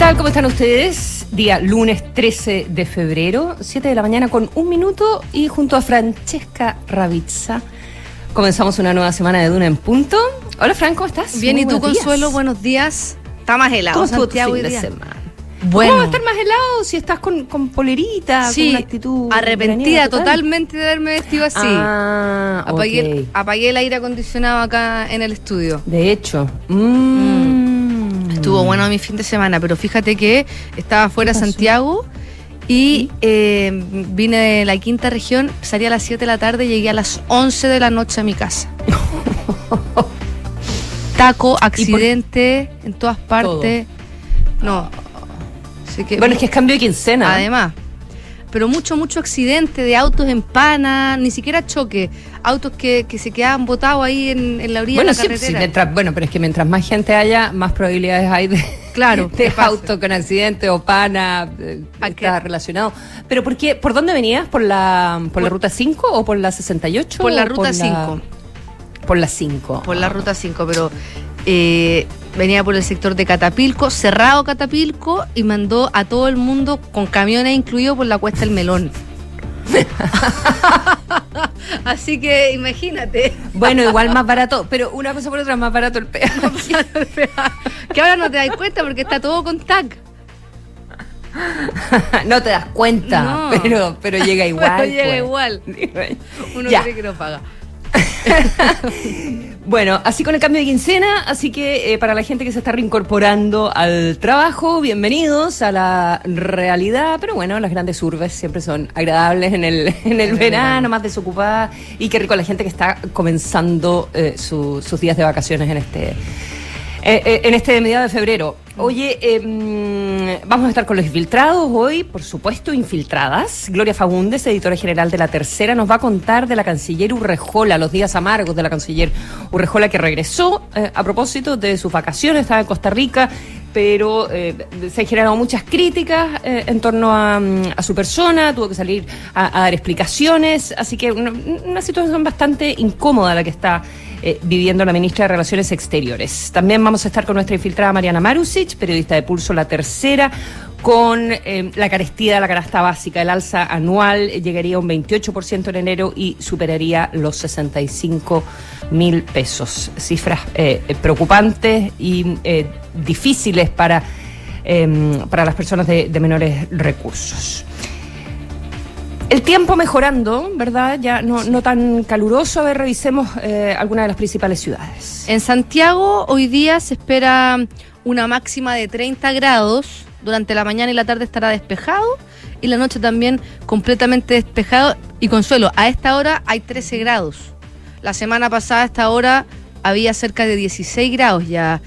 tal? ¿Cómo están ustedes? Día lunes 13 de febrero, 7 de la mañana con un minuto y junto a Francesca Ravizza comenzamos una nueva semana de Duna en punto. Hola Fran, ¿cómo estás? Bien, Muy ¿y tú, días. Consuelo? Buenos días. Está más helado ¿Cómo estuvo tu fin de día. semana? Bueno. ¿Cómo va a estar más helado si estás con, con polerita, con Sí, una actitud arrepentida total? totalmente de haberme vestido así. Ah, apagué, el, apagué el aire acondicionado acá en el estudio. De hecho. mm. Estuvo bueno mi fin de semana, pero fíjate que estaba fuera? Santiago y eh, vine de la quinta región, salí a las 7 de la tarde y llegué a las 11 de la noche a mi casa. Taco, accidente en todas partes. No. Así que, Bueno, es que es cambio de quincena. Además. Pero mucho, mucho accidente de autos en pana, ni siquiera choque. Autos que, que se quedaban botados ahí en, en la orilla Bueno, de la sí, carretera. sí, mientras- bueno, pero es que mientras más gente haya, más probabilidades hay de, Claro, de auto con accidente o pana, eh, ¿A está qué? relacionado. Pero ¿por qué? ¿Por dónde venías? ¿Por la, por, la Por- ruta 5 o por la 68? Por la ruta 5. Por la 5. Por la ruta 5, pero eh, venía por el sector de Catapilco, cerrado Catapilco, y mandó a todo el mundo con camiones incluidos por la cuesta del melón. Así que imagínate. Bueno, igual más barato, pero una cosa por otra, más barato el peaje. que ahora no te das cuenta porque está todo con tag. no te das cuenta, No. pero, pero llega igual. Pero llega pues. igual. Uno Ya. cree que no paga. Bueno, así con el cambio de quincena, así que eh, para la gente que se está reincorporando al trabajo, bienvenidos a la realidad, pero bueno, las grandes urbes siempre son agradables en el, en el verano, más desocupadas, y qué rico la gente que está comenzando eh, su- sus días de vacaciones en este... eh, eh, en este mediado de febrero. Oye, eh, mm, vamos a estar con los infiltrados hoy, por supuesto, infiltradas. Gloria Fagundes, editora general de La Tercera, nos va a contar de la canciller Urrejola, los días amargos de la canciller Urrejola que regresó eh, a propósito de sus vacaciones, estaba en Costa Rica, pero eh, se han generado muchas críticas eh, en torno a, mm, a su persona, tuvo que salir a, a dar explicaciones, así que una, una situación bastante incómoda la que está eh, viviendo la ministra de Relaciones Exteriores. También vamos a estar con nuestra infiltrada Mariana Marusic, periodista de Pulso La Tercera, con eh, la carestía de la canasta básica. El alza anual eh, llegaría a un 28% en enero y superaría los 65 mil pesos. Cifras preocupantes y difíciles para, eh, para las personas de menores recursos. El tiempo mejorando, ¿verdad? Ya no, tan caluroso. A ver, revisemos eh, algunas de las principales ciudades. En Santiago hoy día se espera una máxima de 30 grados. Durante la mañana y la tarde estará despejado y la noche también completamente despejado. Y consuelo, a esta hora hay 13 grados. La semana pasada a esta hora había cerca de 16 grados ya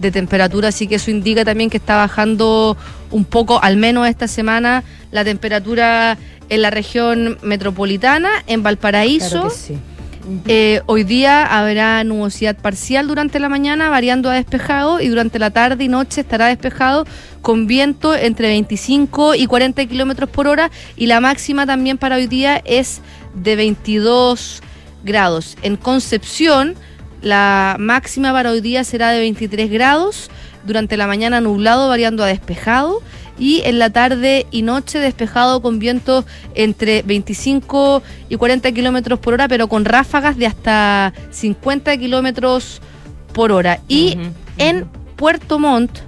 de temperatura, así que eso indica también que está bajando un poco, al menos esta semana, la temperatura en la región metropolitana, en Valparaíso. Claro que sí. Eh, hoy día habrá nubosidad parcial durante la mañana, variando a despejado, y durante la tarde y noche estará despejado con viento entre 25 y 40 kilómetros por hora, y la máxima también para hoy día es de 22 grados. En Concepción, la máxima para hoy día será de 23 grados, durante la mañana nublado, variando a despejado, y en la tarde y noche despejado con vientos entre 25 y 40 kilómetros por hora, pero con ráfagas de hasta 50 kilómetros por hora. Y en Puerto Montt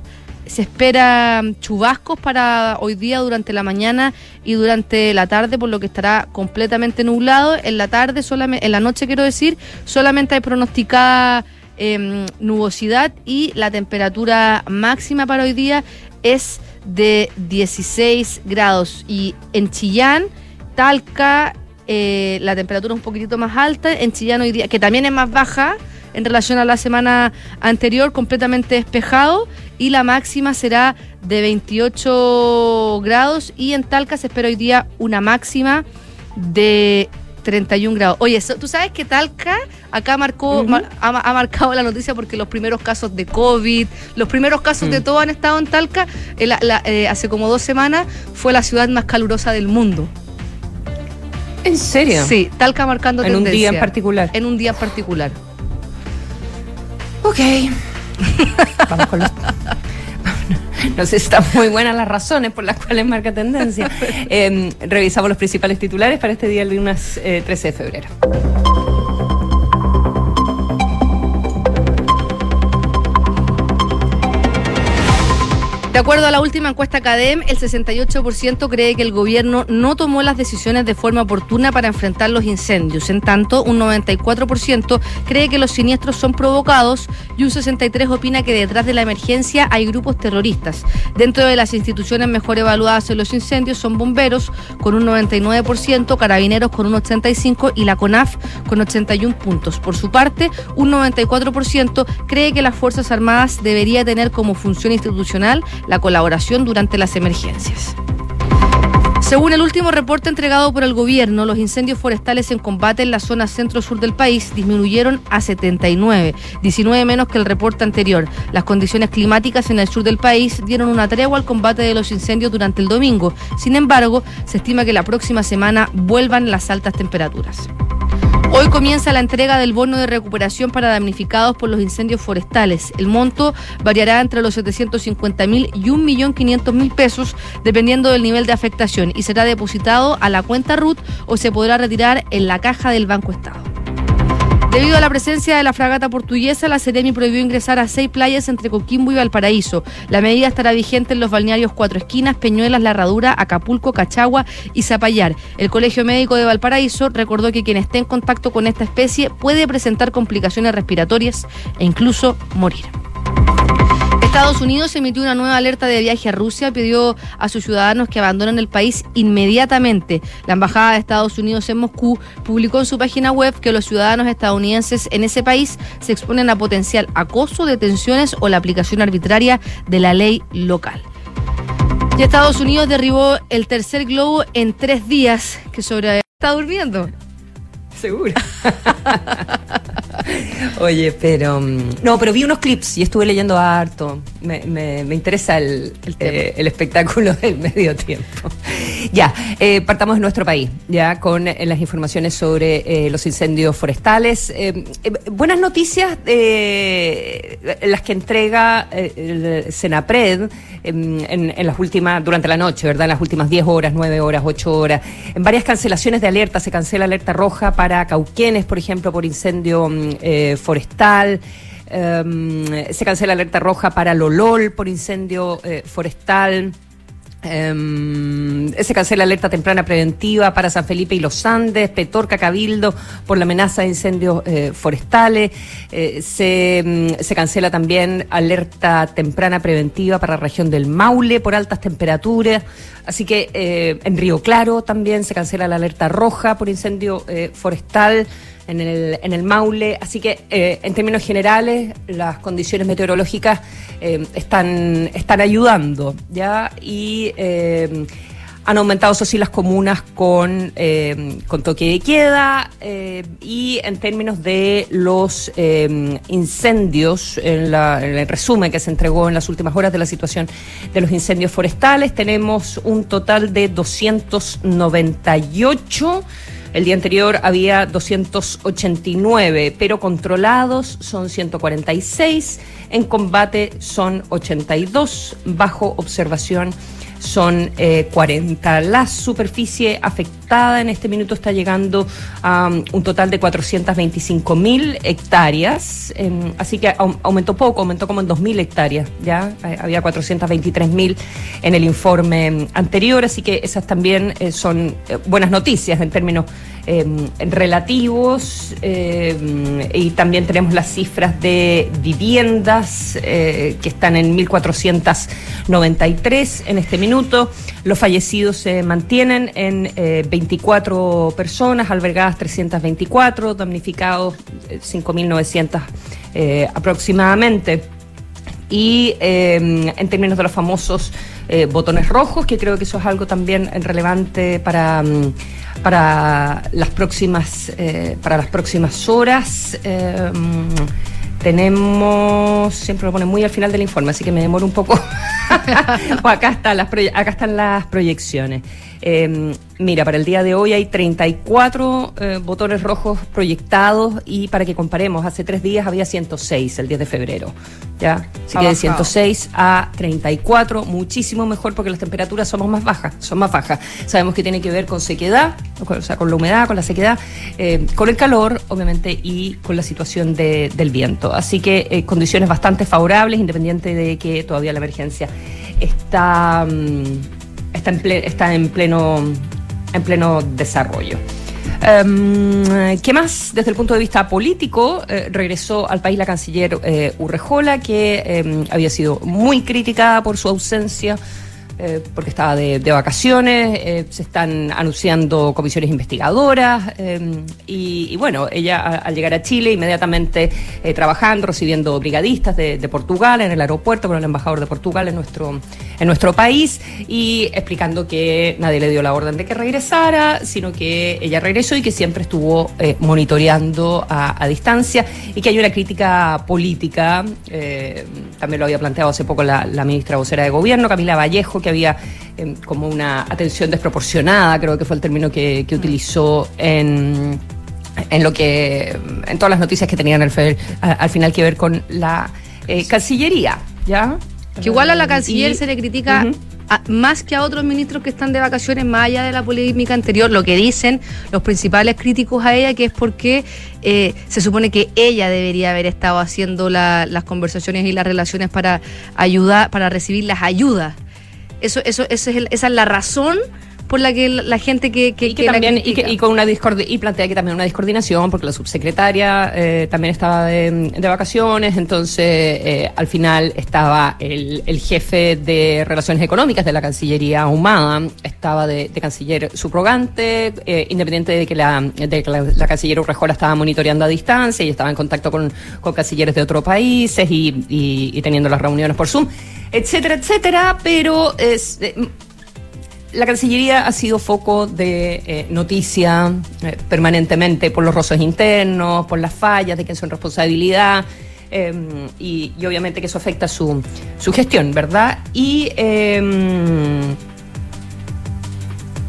se espera chubascos para hoy día durante la mañana y durante la tarde, por lo que estará completamente nublado. En la tarde, solamente, en la noche quiero decir, solamente hay pronosticada em, nubosidad y la temperatura máxima para hoy día es de 16 grados. Y en Chillán, Talca, eh, la temperatura un poquitito más alta. En Chillán hoy día, que también es más baja en relación a la semana anterior, completamente despejado. Y la máxima será de 28 grados. Y en Talca se espera hoy día una máxima de 31 grados. Oye, tú sabes que Talca acá marcó, mar- ha, ha marcado la noticia porque los primeros casos de COVID, los primeros casos Mm. de todo han estado en Talca. Eh, la- la- eh, hace como dos semanas fue la ciudad más calurosa del mundo. ¿En serio? Sí, Talca marcando En un día tendencia. en particular. En un día en particular. Ok. Vamos con los. no sé si están muy buenas las razones por las cuales marca tendencia. Em, revisamos los principales titulares para este día, el lunes 13 de febrero. De acuerdo a la última encuesta CADEM, el 68% cree que el gobierno no tomó las decisiones de forma oportuna para enfrentar los incendios. En tanto, un 94% cree que los siniestros son provocados y un 63% opina que detrás de la emergencia hay grupos terroristas. Dentro de las instituciones mejor evaluadas en los incendios son bomberos con un 99%, carabineros con un 85% y la CONAF con 81 puntos. Por su parte, un 94% cree que las Fuerzas Armadas debería tener como función institucional la colaboración durante las emergencias. Según el último reporte entregado por el gobierno, los incendios forestales en combate en la zona centro-sur del país disminuyeron a 79, 19 menos que el reporte anterior. Las condiciones climáticas en el sur del país dieron una tregua al combate de los incendios durante el domingo. Sin embargo, se estima que la próxima semana vuelvan las altas temperaturas. Hoy comienza la entrega del bono de recuperación para damnificados por los incendios forestales. El monto variará entre los 750 mil y 1.500.000 pesos, dependiendo del nivel de afectación, y será depositado a la cuenta RUT o se podrá retirar en la caja del Banco Estado. Debido a la presencia de la fragata portuguesa, la Seremi prohibió ingresar a seis playas entre Coquimbo y Valparaíso. La medida estará vigente en los balnearios Cuatro Esquinas, Peñuelas, La Herradura, Acapulco, Cachagua y Zapallar. El Colegio Médico de Valparaíso recordó que quien esté en contacto con esta especie puede presentar complicaciones respiratorias e incluso morir. Estados Unidos emitió una nueva alerta de viaje a Rusia, pidió a sus ciudadanos que abandonen el país inmediatamente. La Embajada de Estados Unidos en Moscú publicó en su página web que los ciudadanos estadounidenses en ese país se exponen a potencial acoso, detenciones o la aplicación arbitraria de la ley local. Y Estados Unidos derribó el tercer globo en tres días que sobre... ¿Está durmiendo? Seguro. Oye, pero. Mm, no, pero vi unos clips y estuve leyendo harto. Me, me, interesa el, el, espectáculo del medio tiempo. Ya, eh, partamos de nuestro país, ya con eh, las informaciones sobre eh, los incendios forestales. buenas noticias, las que entrega el Senapred en, en, las últimas, durante la noche, ¿verdad? En las últimas 10 horas, 9 horas, 8 horas. En varias cancelaciones de alerta, se cancela alerta roja para Cauquenes, por ejemplo, por incendio mm, forestal. Em, se cancela alerta roja para Lolol por incendio forestal. Eh, se cancela alerta temprana preventiva para San Felipe y los Andes, Petorca, Cabildo, por la amenaza de incendios eh, forestales. Eh, se, mm, se, cancela también alerta temprana preventiva para la región del Maule por altas temperaturas. Así que eh, en Río Claro también se cancela la alerta roja por incendio forestal en el, en el Maule. Así que, eh, en términos generales, las condiciones meteorológicas eh, están, están ayudando, ¿ya? Y eh, han aumentado, eso sí, las comunas con, con toque de queda y en términos de los incendios, en, la, en, el resumen que se entregó en las últimas horas de la situación de los incendios forestales, tenemos un total de 298 el día anterior había 289, pero controlados son 146, en combate son 82, bajo observación son 40. Eh, La superficie afectada en este minuto está llegando a un total de 425 mil hectáreas, em, así que aumentó poco, aumentó como en 2 mil hectáreas, ya eh, había 423 mil en el informe em, anterior, así que esas también eh, son buenas noticias en términos em, relativos y también tenemos las cifras de viviendas que están en 1.493 en este minuto los fallecidos se mantienen en 24 eh, personas, albergadas 324, damnificados 5.900 eh, eh, aproximadamente. Y en términos de los famosos botones rojos, que creo que eso es algo también relevante para, mm, para, las, próximas, para las próximas horas. Mm, tenemos, siempre lo ponen muy al final del informe, así que me demoro un poco acá, está las acá están las proyecciones. Eh, mira, para el día de hoy hay 34 eh, botones rojos proyectados y para que comparemos, hace tres días había 106 el 10 de febrero. ¿ya? Así que de 106 a 34, muchísimo mejor porque las temperaturas somos más bajas, son más bajas. Sabemos que tiene que ver con sequedad, o sea, con la humedad, con la sequedad, eh, con el calor, obviamente, y con la situación de, del viento. Así que eh, condiciones bastante favorables, independiente de que todavía la emergencia está, mm, está, en, ple, está en pleno en pleno desarrollo. Um, ¿Qué más? Desde el punto de vista político, eh, regresó al país la canciller eh, Urrejola, que eh, había sido muy criticada por su ausencia eh, porque estaba de, de vacaciones, eh, se están anunciando comisiones investigadoras eh, y, y, bueno, ella al llegar a Chile inmediatamente eh, trabajando, recibiendo brigadistas de, de, Portugal en el aeropuerto con el embajador de Portugal en nuestro, en nuestro país y explicando que nadie le dio la orden de que regresara, sino que ella regresó y que siempre estuvo eh, monitoreando a, a, distancia y que hay una crítica política, eh, también lo había planteado hace poco la, la ministra vocera de gobierno, Camila Vallejo, que había eh, como una atención desproporcionada, creo que fue el término que, que utilizó en, en lo que en todas las noticias que tenían al, al final que ver con la eh, Cancillería, ¿ya? Que igual a la canciller y, se le critica uh -huh. a, más que a otros ministros que están de vacaciones, más allá de la polémica anterior, lo que dicen los principales críticos a ella, que es porque eh, se supone que ella debería haber estado haciendo la, las conversaciones y las relaciones para ayudar, para recibir las ayudas. Eso, eso, eso es el, esa es la razón por la que la, gente que, que, y, que, que también, y, que, y, con una y plantea que también una discoordinación porque la subsecretaria eh, también estaba de, de vacaciones entonces eh, al final estaba el, el, jefe de relaciones económicas de la Cancillería Ahumada estaba de, de canciller subrogante eh, independiente de que la, de que la, la canciller Urrejola estaba monitoreando a distancia y estaba en contacto con, con cancilleres de otros países y, y, teniendo las reuniones por Zoom etcétera etcétera pero es la Cancillería ha sido foco de eh, noticia eh, permanentemente por los roces internos, por las fallas de quien son responsabilidad. Eh, y, obviamente que eso afecta su, su gestión, ¿verdad? Y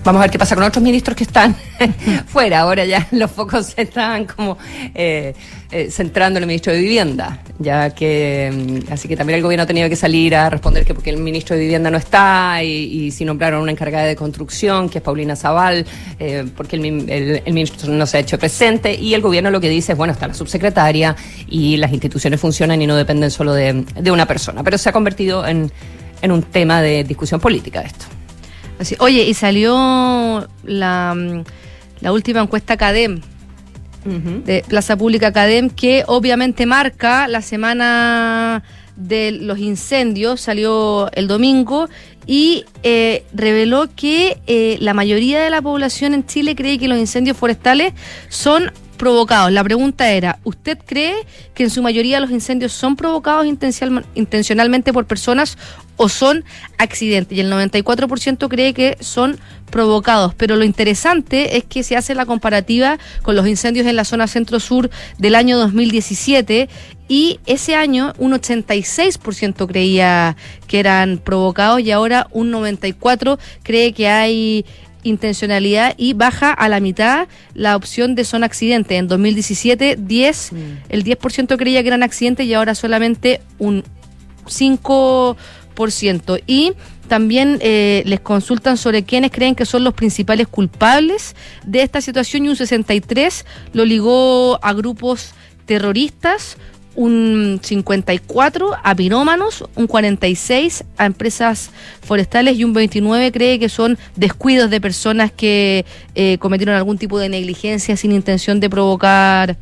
vamos a ver qué pasa con otros ministros que están fuera. Ahora ya los focos se están como eh, eh, centrando en el ministro de Vivienda, ya que mm, así que también el gobierno ha tenido que salir a responder que porque el ministro de Vivienda no está y, si nombraron una encargada de construcción, que es Paulina Zaval, eh, porque el, el, ministro no se ha hecho presente y el gobierno lo que dice es, bueno, está la subsecretaria y las instituciones funcionan y no dependen solo de, de una persona, pero se ha convertido en, en un tema de discusión política esto. Oye, y salió la, la última encuesta CADEM, uh -huh. de Plaza Pública CADEM, que obviamente marca la semana de los incendios, salió el domingo y eh, reveló que eh, la mayoría de la población en Chile cree que los incendios forestales son provocados. La pregunta era, ¿usted cree que en su mayoría los incendios son provocados intencionalmente por personas o son accidentes? Y el 94% cree que son provocados. Pero lo interesante es que se hace la comparativa con los incendios en la zona centro-sur del año 2017 y ese año un 86% creía que eran provocados y ahora un 94% cree que hay intencionalidad y baja a la mitad la opción de son accidentes. En 2017, 10, mm. el 10% creía que eran accidentes y ahora solamente un 5%. Y también eh, les consultan sobre quiénes creen que son los principales culpables de esta situación y un 63 lo ligó a grupos terroristas, un 54 a pirómanos, un 46 a empresas forestales y un 29 cree que son descuidos de personas que eh, cometieron algún tipo de negligencia sin intención de provocar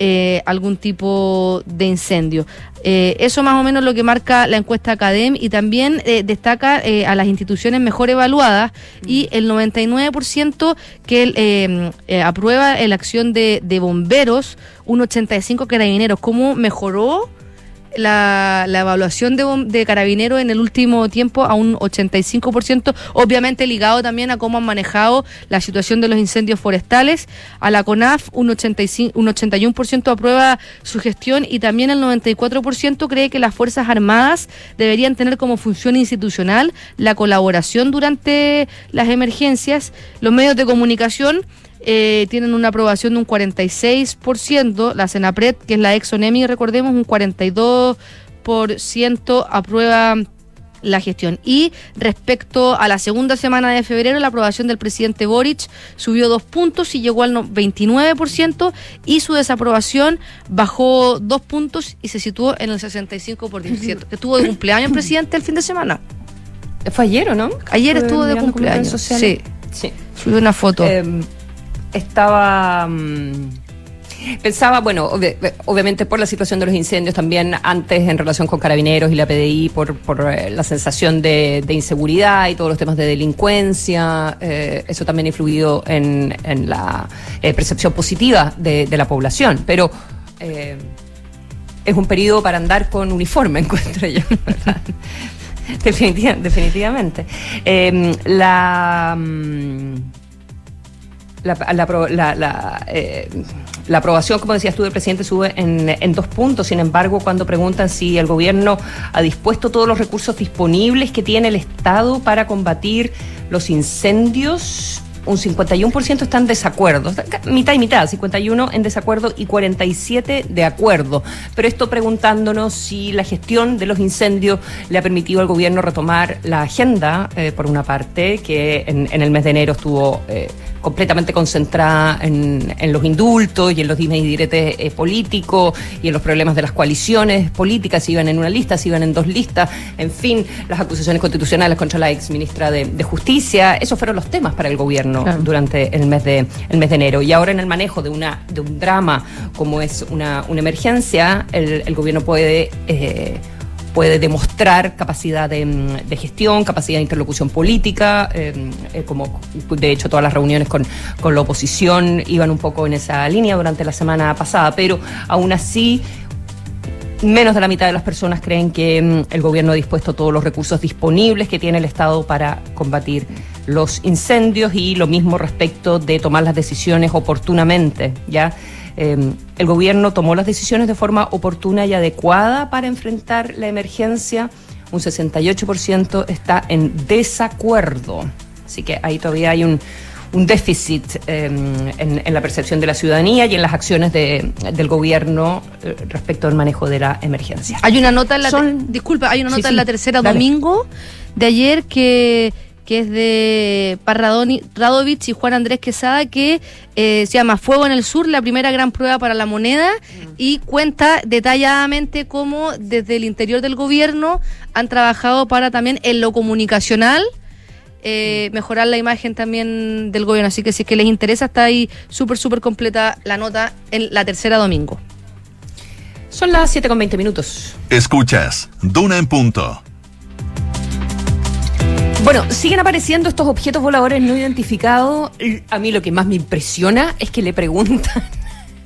eh, algún tipo de incendio. Eh, eso más o menos lo que marca la encuesta Academ y también eh, destaca eh, a las instituciones mejor evaluadas y el 99% que aprueba la acción de, de, bomberos, un 85 carabineros. ¿Cómo mejoró la, la evaluación de, de carabineros en el último tiempo a un 85%, obviamente ligado también a cómo han manejado la situación de los incendios forestales. A la CONAF un, 85, un 81% aprueba su gestión y también el 94% cree que las Fuerzas Armadas deberían tener como función institucional la colaboración durante las emergencias. Los medios de comunicación eh, tienen una aprobación de un 46%, la Senapred, que es la ex ONEMI, recordemos, un 42% aprueba la gestión. Y respecto a la segunda semana de febrero, la aprobación del presidente Boric subió dos puntos y llegó al no- 29% y su desaprobación bajó dos puntos y se situó en el 65%. Estuvo de cumpleaños el presidente el fin de semana. ¿Fue ayer o no? Ayer estuvo de cumpleaños, sociales. Sí. Subió una foto. Eh, estaba. mm, Pensaba, bueno, obvi- obviamente por la situación de los incendios, también antes en relación con carabineros y la PDI, por, por eh, la sensación de, inseguridad y todos los temas de delincuencia, eh, eso también ha influido en, la eh, percepción positiva de, la población. Pero es un periodo para andar con uniforme, encuentro yo, ¿verdad? Definitiva- definitivamente. Eh, la. mm, la, la, la- eh, la aprobación, como decías tú, del presidente sube en, en dos puntos. Sin embargo, cuando preguntan si el gobierno ha dispuesto todos los recursos disponibles que tiene el Estado para combatir los incendios, un 51% está en desacuerdo. Mitad y mitad, 51 en desacuerdo y 47 de acuerdo. Pero esto preguntándonos si la gestión de los incendios le ha permitido al gobierno retomar la agenda, eh, por una parte, que en, en el mes de enero estuvo eh, completamente concentrada en, en los indultos y en los dimes y diretes eh, políticos y en los problemas de las coaliciones políticas, si iban en una lista, si iban en dos listas, en fin, las acusaciones constitucionales contra la ex ministra de, de Justicia, esos fueron los temas para el gobierno Claro. durante el mes de el mes de enero. Y ahora en el manejo de una de un drama como es una, una emergencia, el, el gobierno puede eh, puede demostrar capacidad de, mm, de gestión, capacidad de interlocución política, eh, eh, como de hecho todas las reuniones con, con la oposición iban un poco en esa línea durante la semana pasada, pero aún así menos de la mitad de las personas creen que mm, el gobierno ha dispuesto todos los recursos disponibles que tiene el Estado para combatir los incendios y lo mismo respecto de tomar las decisiones oportunamente, ¿ya? Eh, el gobierno tomó las decisiones de forma oportuna y adecuada para enfrentar la emergencia. Un 68% está en desacuerdo. Así que ahí todavía hay un, un déficit eh, en, en la percepción de la ciudadanía y en las acciones de- del gobierno eh, respecto al manejo de la emergencia. Hay una nota en la Son- te- disculpa, hay una nota sí, en la tercera dale. domingo de ayer que que es de Parradoni, Radovich y Juan Andrés Quesada, que eh, se llama Fuego en el Sur, la primera gran prueba para la moneda, y cuenta detalladamente cómo desde el interior del gobierno han trabajado para también en lo comunicacional, eh, mejorar la imagen también del gobierno. Así que si es que les interesa, está ahí súper, súper completa la nota en la tercera domingo. Son las 7 con 20 minutos. Escuchas Duna en punto. Bueno, siguen apareciendo estos objetos voladores no identificados. A mí lo que más me impresiona es que le preguntan,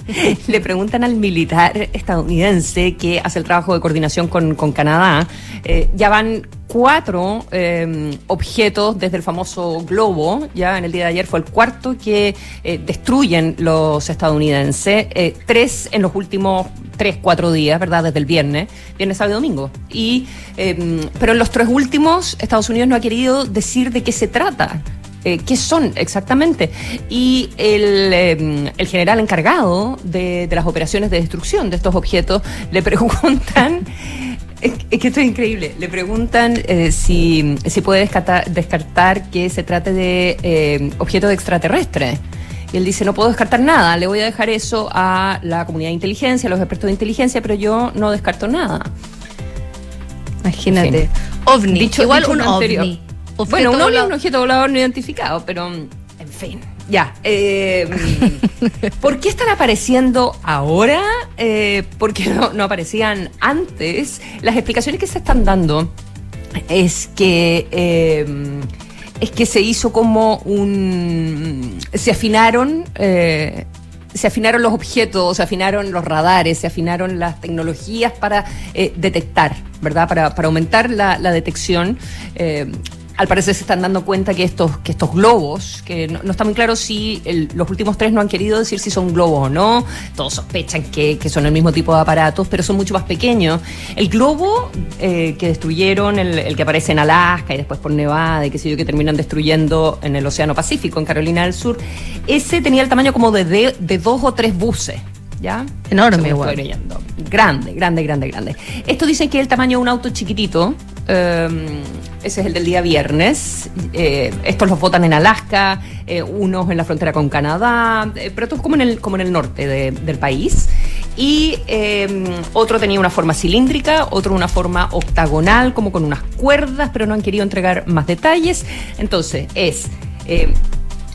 le preguntan al militar estadounidense que hace el trabajo de coordinación con, Canadá. eh, ya van cuatro eh, objetos desde el famoso globo. Ya en el día de ayer fue el cuarto que eh, destruyen los estadounidenses. eh, tres en los últimos tres, cuatro días, ¿verdad? Desde el viernes, viernes, sábado y domingo. Y, eh, pero en los tres últimos, Estados Unidos no ha querido decir de qué se trata. Eh, ¿Qué son exactamente? Y el, eh, el general encargado de, de las operaciones de destrucción de estos objetos le preguntan, es, que esto es increíble, le preguntan eh, si, si puede descartar, descartar que se trate de eh, objetos extraterrestres. Y él dice, no puedo descartar nada, le voy a dejar eso a la comunidad de inteligencia, a los expertos de inteligencia, pero yo no descarto nada. Imagínate. En fin. OVNI. Dicho- Igual dicho un anterior. Bueno, un ovni es un objeto volador no identificado, pero en fin, ya. eh, ¿Por qué están apareciendo ahora? Eh, ¿Por qué no, no aparecían antes? Las explicaciones que se están dando es que eh, es que se hizo como un se afinaron eh, se afinaron los objetos, se afinaron los radares, se afinaron las tecnologías para eh, detectar, ¿verdad? Para, para aumentar la, la detección. Al parecer se están dando cuenta que estos, que estos globos, que no, no está muy claro si el- los últimos tres no han querido decir si son globos o no, todos sospechan que, que son el mismo tipo de aparatos, pero son mucho más pequeños. El globo eh, que destruyeron, el, el que aparece en Alaska y después por Nevada y que sé yo, que terminan destruyendo en el Océano Pacífico, en Carolina del Sur, ese tenía el tamaño como de, de, de dos o tres buses. ¿Ya? Enorme. Grande, grande, grande, grande. Esto dicen que es el tamaño de un auto chiquitito. Eh, ese es el del día viernes. Eh, estos los botan en Alaska, eh, unos en la frontera con Canadá, eh, pero todos como en el, como en el norte de- del país. Y eh, otro tenía una forma cilíndrica, otro una forma octagonal, como con unas cuerdas, pero no han querido entregar más detalles. Entonces, es.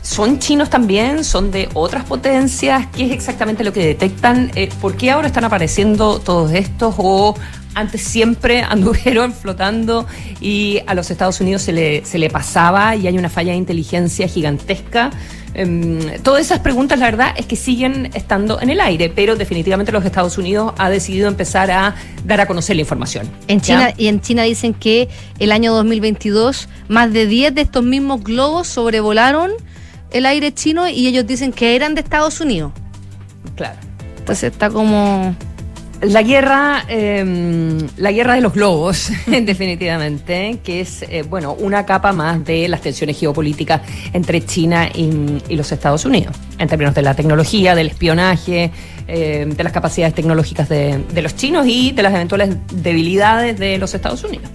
¿Son chinos también? ¿Son de otras potencias? ¿Qué es exactamente lo que detectan? Eh, ¿Por qué ahora están apareciendo todos estos? ¿O antes siempre anduvieron flotando y a los Estados Unidos se le, se le pasaba y hay una falla de inteligencia gigantesca? Em, todas esas preguntas, la verdad, es que siguen estando en el aire, pero definitivamente los Estados Unidos ha decidido empezar a dar a conocer la información. En ¿ya? China, y en China dicen que el año 2022 más de 10 de estos mismos globos sobrevolaron el aire chino y ellos dicen que eran de Estados Unidos. Claro. Entonces está como... La guerra, eh, la guerra de los globos, definitivamente, que es eh, bueno una capa más de las tensiones geopolíticas entre China y, y los Estados Unidos, en términos de la tecnología, del espionaje, eh, de las capacidades tecnológicas de, de los chinos y de las eventuales debilidades de los Estados Unidos.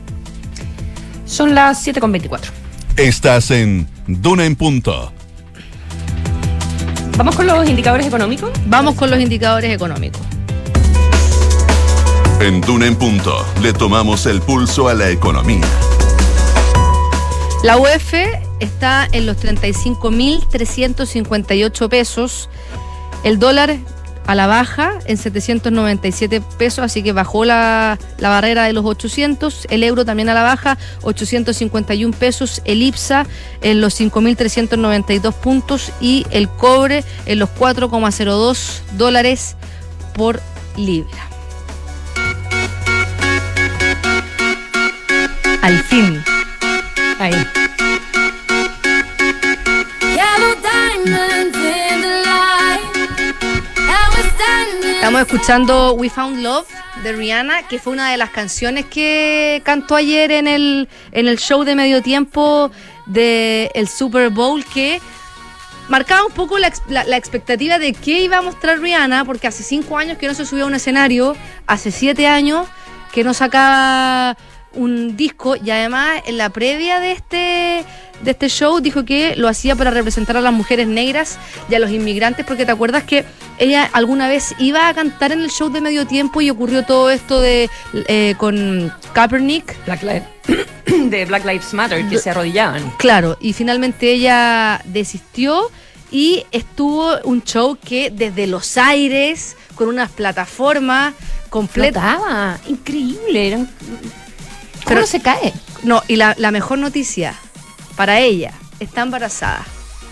Son las 7.24. Estás en Duna en Punto. Vamos con los indicadores económicos. Vamos con los indicadores económicos. En Duna en Punto le tomamos el pulso a la economía. La UEF está en los 35.358 pesos. El dólar a la baja en 797 pesos, así que bajó la, la barrera de los 800. El euro también a la baja, 851 pesos. El IPSA en los 5.392 puntos y el cobre en los 4,02 dólares por libra. Al fin. Ahí. Estamos escuchando We Found Love de Rihanna, que fue una de las canciones que cantó ayer en el, en el show de medio tiempo del el Super Bowl, que marcaba un poco la, la- la expectativa de qué iba a mostrar Rihanna, porque hace cinco años que no se subía a un escenario, hace siete años que no sacaba un disco y además en la previa de este de este show dijo que lo hacía para representar a las mujeres negras y a los inmigrantes porque te acuerdas que ella alguna vez iba a cantar en el show de medio tiempo y ocurrió todo esto de eh, con Kaepernick Black Lives, de Black Lives Matter, que se arrodillaban. Claro, y finalmente ella desistió y estuvo un show que desde los aires, con unas plataformas completas. Increíble. Eran... Pero- Pero se cae. No, y la, la mejor noticia para ella, está embarazada.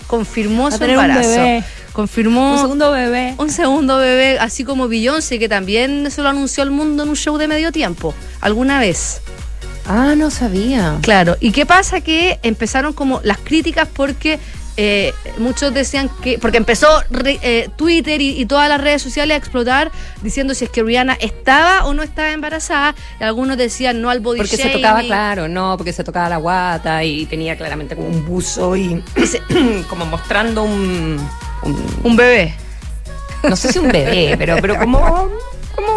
Confirmó su un embarazo. bebé. Confirmó Un segundo bebé. un segundo bebé, así como Beyoncé, que también se lo anunció al mundo en un show de medio tiempo, alguna vez. Ah, no sabía. Claro, ¿y qué pasa? Que empezaron como las críticas porque eh, muchos decían que, porque empezó re- eh, Twitter y, y todas las redes sociales a explotar diciendo si es que Rihanna estaba o no estaba embarazada, y algunos decían no al body Porque se tocaba, claro, no, porque se tocaba la guata y tenía claramente como un buzo y como mostrando un, un- Un bebé, no sé si un bebé, pero, pero como, como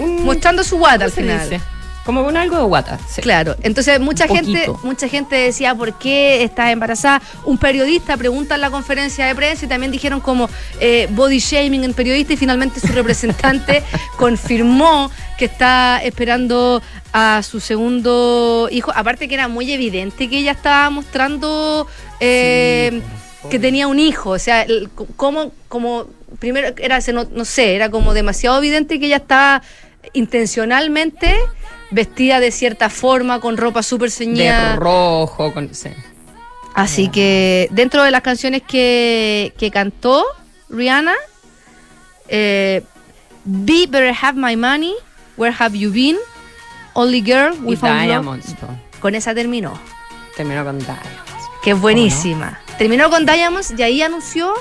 un, un- mostrando su guata ¿cómo al final. dice? Como con algo de guata. sí. Claro, entonces mucha Un gente, poquito. mucha gente decía por qué estás embarazada. Un periodista pregunta en la conferencia de prensa y también dijeron como eh, body shaming en periodista y finalmente su representante confirmó que está esperando a su segundo hijo. Aparte que era muy evidente que ella estaba mostrando eh, que tenía un hijo, o sea, el- como, como primero era, no, no sé, era como demasiado evidente que ella estaba intencionalmente vestida de cierta forma, con ropa súper De ceñida. rojo, con, sí. Así que dentro de las canciones que, que cantó Rihanna, Eh, Be Better Have My Money, Where Have You Been, Only Girl, We Y Found Love. Diamonds. Con esa terminó, Terminó con Diamonds. que es buenísima. Terminó con Diamonds y ahí anunció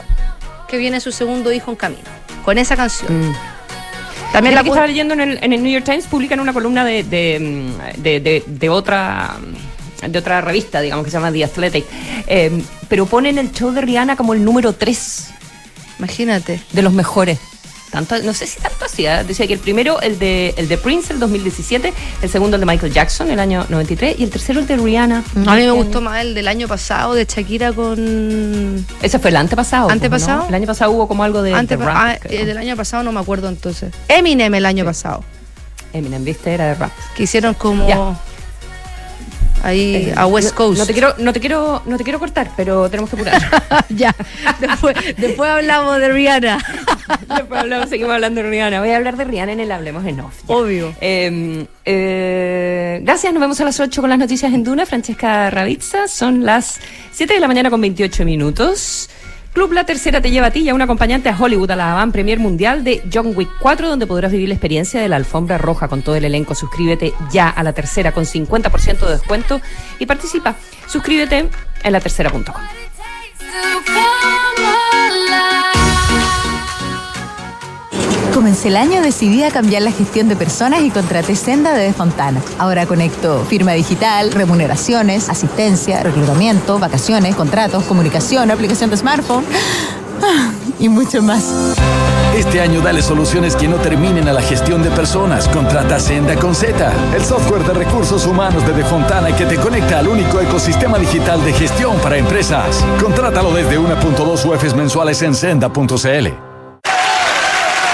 que viene su segundo hijo en camino. Con esa canción. Mm. También la que estaba leyendo en el, en el New York Times, publican una columna de, de, de- de- de otra de otra revista, digamos, que se llama The Athletic, eh, pero ponen el show de Rihanna como el número 3 Imagínate. de los mejores. Tanto, no sé si tanto así, ¿eh? decía que el primero, el de, el de Prince, el 2017, el segundo, el de Michael Jackson, el año 93, y el tercero, el de Rihanna. A mí me gustó más el del año pasado de Shakira con. Ese fue el antepasado. pues, ¿Antepasado? ¿no? El año pasado hubo como algo de, rap. ah, creo. eh, del año pasado no me acuerdo entonces. Eminem el año pasado. Eminem, viste, era de rap. Que hicieron como. Ya. Ahí a West No- Coast. No te quiero, no te quiero, no te quiero cortar, pero tenemos que apurar. ya. Después, después hablamos de Rihanna. Después hablamos, seguimos hablando de Rihanna. Voy a hablar de Rihanna en el Hablemos en Off. ya. Obvio. Eh, eh, gracias, nos vemos a las 8 con las noticias en Duna. Francesca Ravizza, son las 7 de la mañana con 28 minutos. Club La Tercera te lleva a ti y a un acompañante a Hollywood a la Avant Premier Mundial de John Wick 4, donde podrás vivir la experiencia de la alfombra roja con todo el elenco. Suscríbete ya a La Tercera con 50% de descuento y participa. Suscríbete en latercera.com. Comencé el año decidida a cambiar la gestión de personas y contraté Senda de Fontana. Ahora conecto firma digital, remuneraciones, asistencia, reclutamiento, vacaciones, contratos, comunicación, aplicación de smartphone y mucho más. Este año dale soluciones que no terminen a la gestión de personas. Contrata Senda con Z, el software de recursos humanos de Defontana que te conecta al único ecosistema digital de gestión para empresas. Contrátalo desde 1.2 UFs mensuales en senda.cl.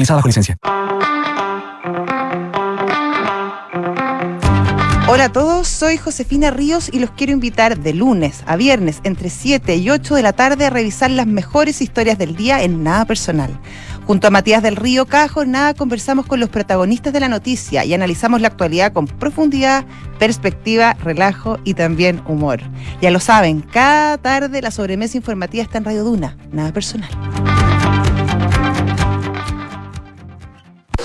utilizada licencia. Hola a todos, soy Josefina Ríos y los quiero invitar de lunes a viernes entre 7 y 8 de la tarde a revisar las mejores historias del día en Nada Personal. Junto a Matías del Río cada jornada conversamos con los protagonistas de la noticia y analizamos la actualidad con profundidad, perspectiva, relajo y también humor. Ya lo saben, cada tarde la sobremesa informativa está en Radio Duna, Nada Personal.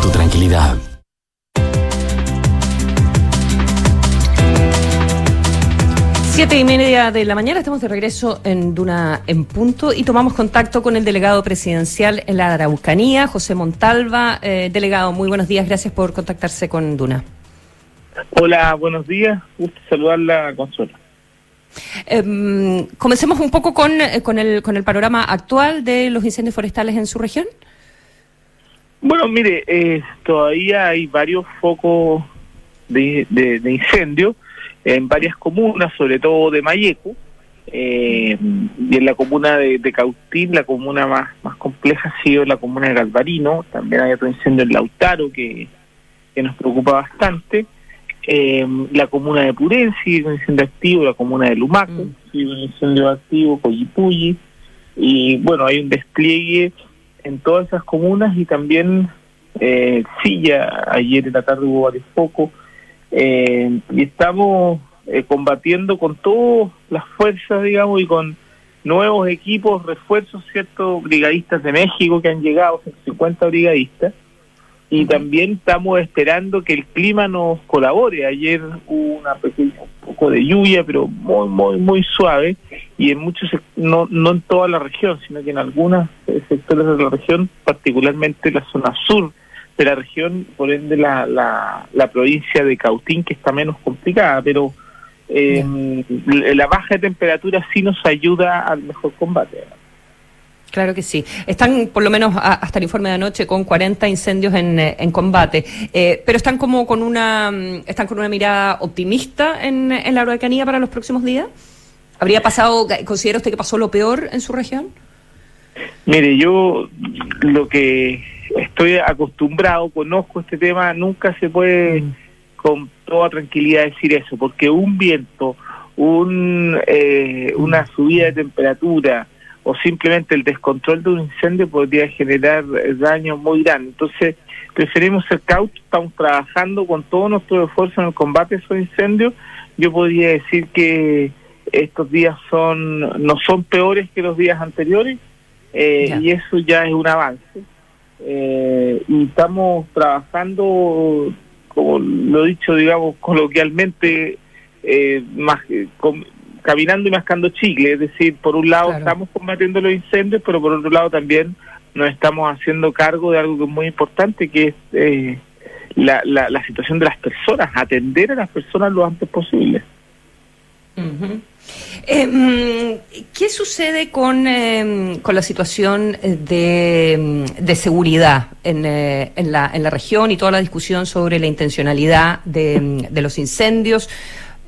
tu tranquilidad. Siete y media de la mañana, estamos de regreso en Duna en punto y tomamos contacto con el delegado presidencial en la Araucanía, José Montalva. Eh, delegado, muy buenos días, gracias por contactarse con Duna. Hola, buenos días. Gusto saludarla, Consuelo. Eh, comencemos un poco con, eh, con, el, con el panorama actual de los incendios forestales en su región. Bueno, mire, eh, todavía hay varios focos de, de, de incendio en varias comunas, sobre todo de Mayeco, eh, y en la comuna de, de Cautín, la comuna más, más compleja ha sido la comuna de Galvarino, también hay otro incendio en Lautaro que, que nos preocupa bastante, eh, la comuna de Purensi, un incendio activo, la comuna de Lumaco, sí, un incendio activo, Coyipulli, y bueno, hay un despliegue en todas esas comunas y también eh, sí, ya ayer en la tarde hubo varios focos eh, y estamos eh, combatiendo con todas las fuerzas, digamos, y con nuevos equipos, refuerzos, ¿cierto? Brigadistas de México que han llegado, 50 brigadistas, y también estamos esperando que el clima nos colabore. Ayer hubo una pequeña, poco de lluvia, pero muy, muy, muy suave, y en muchos, no, no en toda la región, sino que en algunos eh, sectores de la región, particularmente la zona sur de la región, por ende la, la, la provincia de Cautín, que está menos complicada, pero eh, la baja de temperatura sí nos ayuda al mejor combate. Claro que sí. Están, por lo menos a- hasta el informe de anoche, con 40 incendios en, eh, en combate. Eh, pero están como con una mm, están con una mirada optimista en, en la Araucanía para los próximos días. ¿Habría pasado, considera usted que pasó lo peor en su región? Mire, yo lo que estoy acostumbrado, conozco este tema, nunca se puede con toda tranquilidad decir eso, porque un viento, un, eh, una subida de temperatura o simplemente el descontrol de un incendio podría generar eh, daño muy grande. Entonces, preferimos ser cautos, estamos trabajando con todo nuestro esfuerzo en el combate a esos incendios. Yo podría decir que estos días son no son peores que los días anteriores eh, y eso ya es un avance. Eh, y estamos trabajando, como lo he dicho, digamos, coloquialmente, eh, más, com- caminando y mascando chicle. Es decir, por un lado estamos combatiendo los incendios, pero por otro lado también nos estamos haciendo cargo de algo que es muy importante, que es eh, la, la, la situación de las personas, atender a las personas lo antes posible. Ujú. Eh, mm, ¿Qué sucede con, eh, con la situación de, mm, de seguridad en, eh, en, la, en la región y toda la discusión sobre la intencionalidad de, mm, de los incendios?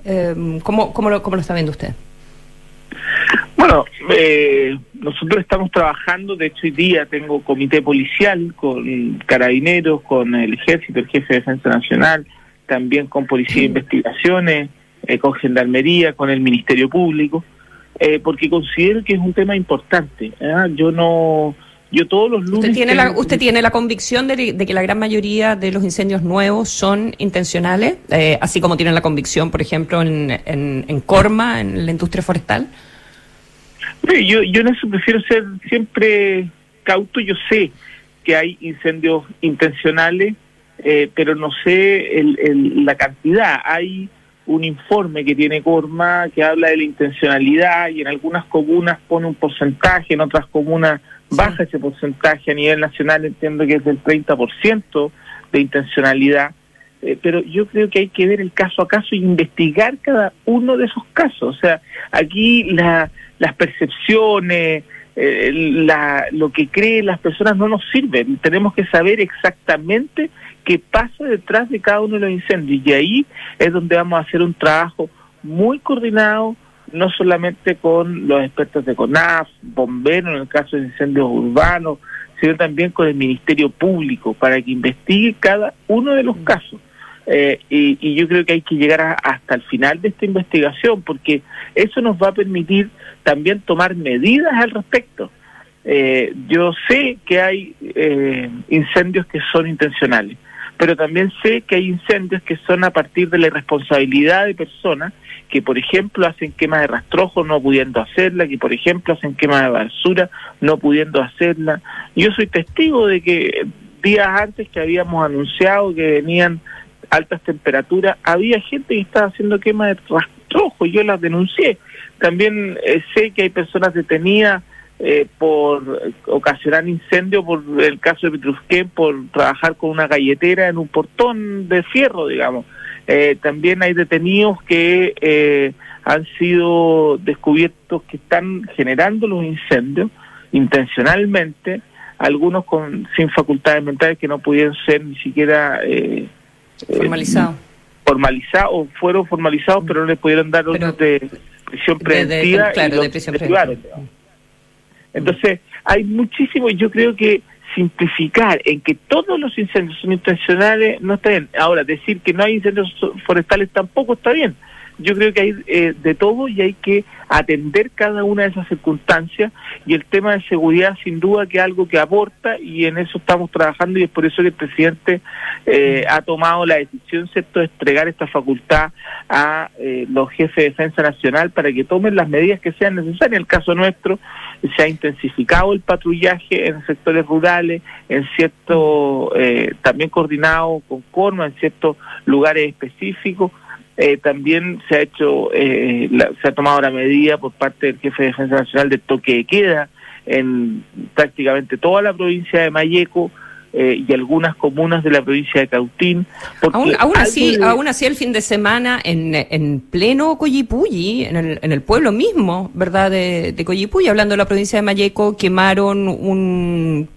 Eh, ¿cómo, cómo, lo, ¿Cómo lo está viendo usted? Bueno, eh, nosotros estamos trabajando, de hecho hoy día tengo comité policial con carabineros, con el ejército, el jefe de defensa nacional, también con policía de investigaciones, eh, con gendarmería, con el ministerio público, eh, porque considero que es un tema importante. ¿ah? Yo no, yo todos los lunes ¿Usted tiene la, tengo- usted tiene la convicción de, de que la gran mayoría de los incendios nuevos son intencionales? Eh, así como tienen la convicción, por ejemplo, en, en, en Corma, en la industria forestal. Sí, yo, yo en eso prefiero ser siempre cauto. Yo sé que hay incendios intencionales, eh, pero no sé el, el- la cantidad. Hay un informe que tiene Corma que habla de la intencionalidad y en algunas comunas pone un porcentaje, en otras comunas baja ese porcentaje. A nivel nacional entiendo que es del 30% de intencionalidad. Eh, pero yo creo que hay que ver el caso a caso y investigar cada uno de esos casos. O sea, aquí la, las percepciones, eh, la, lo que creen las personas no nos sirven. Tenemos que saber exactamente qué pasa detrás de cada uno de los incendios. Y ahí es donde vamos a hacer un trabajo muy coordinado, no solamente con los expertos de CONAF, bomberos en el caso de incendios urbanos, sino también con el Ministerio Público para que investigue cada uno de los casos. Eh, y, y yo creo que hay que llegar a- hasta el final de esta investigación porque eso nos va a permitir también tomar medidas al respecto. Eh, yo sé que hay eh, incendios que son intencionales, pero también sé que hay incendios que son a partir de la irresponsabilidad de personas que, por ejemplo, hacen quema de rastrojos no pudiendo hacerla, que, por ejemplo, hacen quema de basura no pudiendo hacerla. Yo soy testigo de que días antes que habíamos anunciado que venían altas temperaturas, había gente que estaba haciendo quema de rastrojos, yo las denuncié. También eh, sé que hay personas detenidas eh, por ocasionar incendio, por el caso de Petrusquén, por trabajar con una galletera en un portón de fierro, digamos. Eh, también hay detenidos que eh, han sido descubiertos que están generando los incendios intencionalmente, algunos con sin facultades mentales que no pudieron ser ni siquiera eh, eh, Formalizado. formalizados, o fueron formalizados, pero no les pudieron dar órdenes de prisión de- preventiva claro, y los de prisión digamos. Entonces, hay muchísimo, y yo creo que simplificar en que todos los incendios son intencionales no está bien. Ahora, decir que no hay incendios forestales tampoco está bien. Yo creo que hay eh, de todo y hay que atender cada una de esas circunstancias y el tema de seguridad sin duda que es algo que aporta y en eso estamos trabajando y es por eso que el presidente eh, ha tomado la decisión, ¿cierto?, de entregar esta facultad a eh, los jefes de defensa nacional para que tomen las medidas que sean necesarias. En el caso nuestro, se ha intensificado el patrullaje en sectores rurales, en cierto, eh, también coordinado con Corma, en ciertos lugares específicos. Eh, también se ha hecho, eh, la- se ha tomado la medida por parte del jefe de Defensa Nacional de toque de queda en prácticamente toda la provincia de Mayeco eh, y algunas comunas de la provincia de Cautín. Aún, aún así, de- aún así el fin de semana en, en pleno Coyipulli, en el, en el pueblo mismo, ¿verdad? De, de Coyipulli, hablando de la provincia de Mayeco, quemaron un,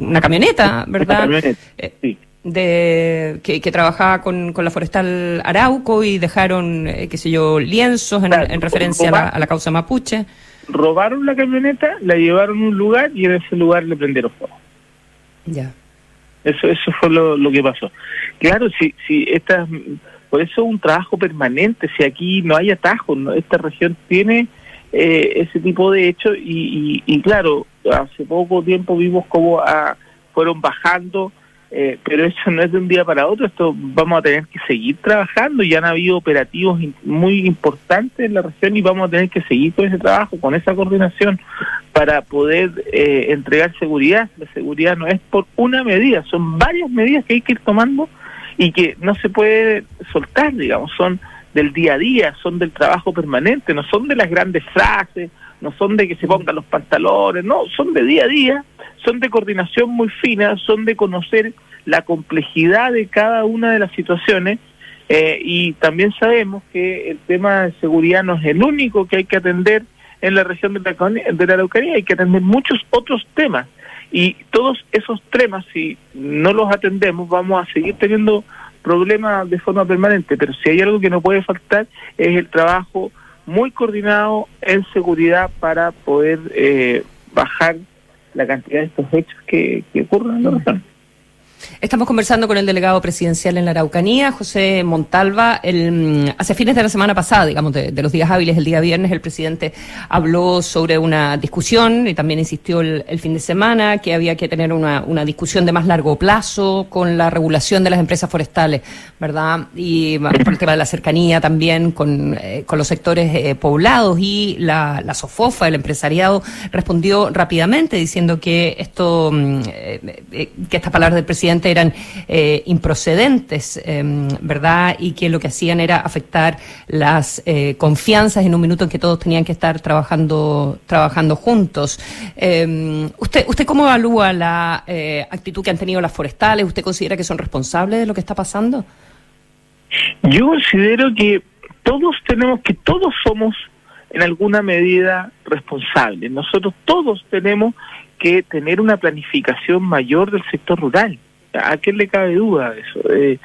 una camioneta, ¿verdad? camioneta, Eh, de que, que trabajaba con, con la forestal Arauco y dejaron, eh, qué sé yo, lienzos en, Claro, en referencia a la, a causa mapuche. robaron la camioneta, la llevaron a un lugar y en ese lugar le prendieron fuego. Ya. Eso eso fue lo, lo que pasó. Claro, si si esta por eso es un trabajo permanente, si aquí no hay atajos, ¿no? esta región tiene eh, ese tipo de hechos y, y, y claro, hace poco tiempo vimos cómo ah, fueron bajando, eh, pero eso no es de un día para otro, esto vamos a tener que seguir trabajando, ya han habido operativos muy importantes en la región y vamos a tener que seguir con ese trabajo, con esa coordinación para poder eh, entregar seguridad. La seguridad no es por una medida, son varias medidas que hay que ir tomando y que no se puede soltar, digamos, son del día a día, son del trabajo permanente, no son de las grandes frases, no son de que se pongan los pantalones, no, son de día a día, son de coordinación muy fina, son de conocer la complejidad de cada una de las situaciones eh, y también sabemos que el tema de seguridad no es el único que hay que atender en la región de la, de la Araucanía, hay que atender muchos otros temas. Y todos esos temas, si no los atendemos, vamos a seguir teniendo problemas de forma permanente, pero si hay algo que no puede faltar es el trabajo muy coordinado en seguridad para poder eh, bajar la cantidad de estos hechos que, que ocurren en la región. Estamos conversando con el delegado presidencial en la Araucanía, José Montalva. El, mm, hace fines de la semana pasada, digamos, de, los días hábiles, el día viernes, el presidente habló sobre una discusión y también insistió el, fin de semana que había que tener una, una discusión de más largo plazo con la regulación de las empresas forestales, ¿verdad? Y por el tema de la cercanía también con, eh, con los sectores eh, poblados y la, la SOFOFA, el empresariado, respondió rápidamente diciendo que esto, mm, eh, eh, que estas palabras del presidente eran eh, improcedentes, eh, ¿verdad? Y que lo que hacían era afectar las eh, confianzas en un minuto en que todos tenían que estar trabajando, trabajando juntos. Eh, ¿Usted, usted cómo evalúa la eh, actitud que han tenido las forestales? ¿Usted considera que son responsables de lo que está pasando? Yo considero que todos tenemos, que todos somos en alguna medida responsables. Nosotros todos tenemos que tener una planificación mayor del sector rural. ¿A quién le cabe duda eso? Eh,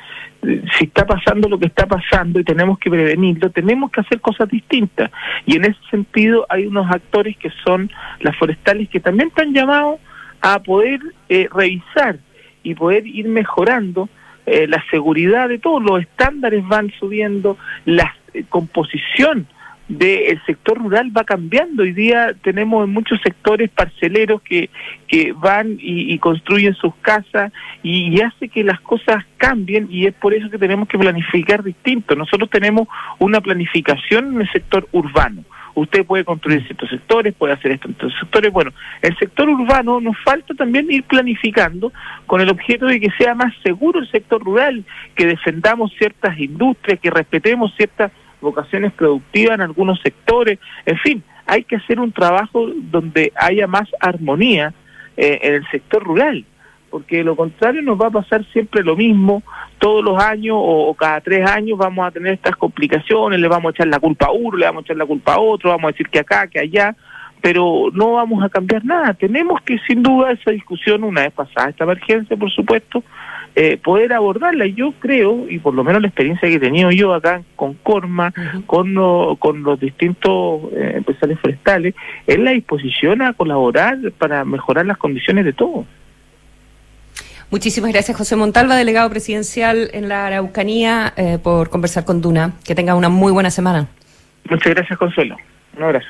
si está pasando lo que está pasando y tenemos que prevenirlo, tenemos que hacer cosas distintas. Y en ese sentido hay unos actores que son las forestales que también están llamados a poder eh, revisar y poder ir mejorando eh, la seguridad de todos los estándares van subiendo, la eh, composición del sector rural va cambiando. Hoy día tenemos en muchos sectores parceleros que, que van y, y construyen sus casas y, y hace que las cosas cambien y es por eso que tenemos que planificar distinto. Nosotros tenemos una planificación en el sector urbano. Usted puede construir ciertos sectores, puede hacer esto en otros sectores. Bueno, el sector urbano nos falta también ir planificando con el objeto de que sea más seguro el sector rural, que defendamos ciertas industrias, que respetemos ciertas vocaciones productivas en algunos sectores. En fin, hay que hacer un trabajo donde haya más armonía eh, en el sector rural, porque de lo contrario nos va a pasar siempre lo mismo, todos los años o, o cada tres años vamos a tener estas complicaciones, le vamos a echar la culpa a uno, le vamos a echar la culpa a otro, vamos a decir que acá, que allá, pero no vamos a cambiar nada. Tenemos que, sin duda, esa discusión, una vez pasada esta emergencia, por supuesto, eh, poder abordarla. Y yo creo, y por lo menos la experiencia que he tenido yo acá con Corma, con, lo- con los distintos eh, empresarios forestales, es la disposición a colaborar para mejorar las condiciones de todos. Muchísimas gracias, José Montalva, delegado presidencial en la Araucanía, eh, por conversar con Duna. Que tenga una muy buena semana. Muchas gracias, Consuelo. Un abrazo.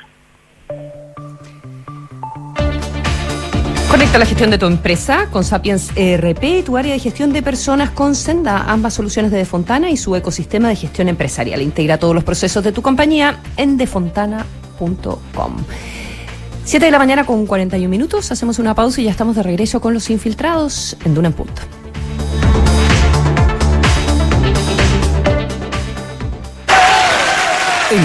Conecta la gestión de tu empresa con Sapiens ERP tu área de gestión de personas con Senda, ambas soluciones de Defontana y su ecosistema de gestión empresarial. Integra todos los procesos de tu compañía en defontana.com. 7 de la mañana con 41 minutos, hacemos una pausa y ya estamos de regreso con los infiltrados en Duna en Punto. En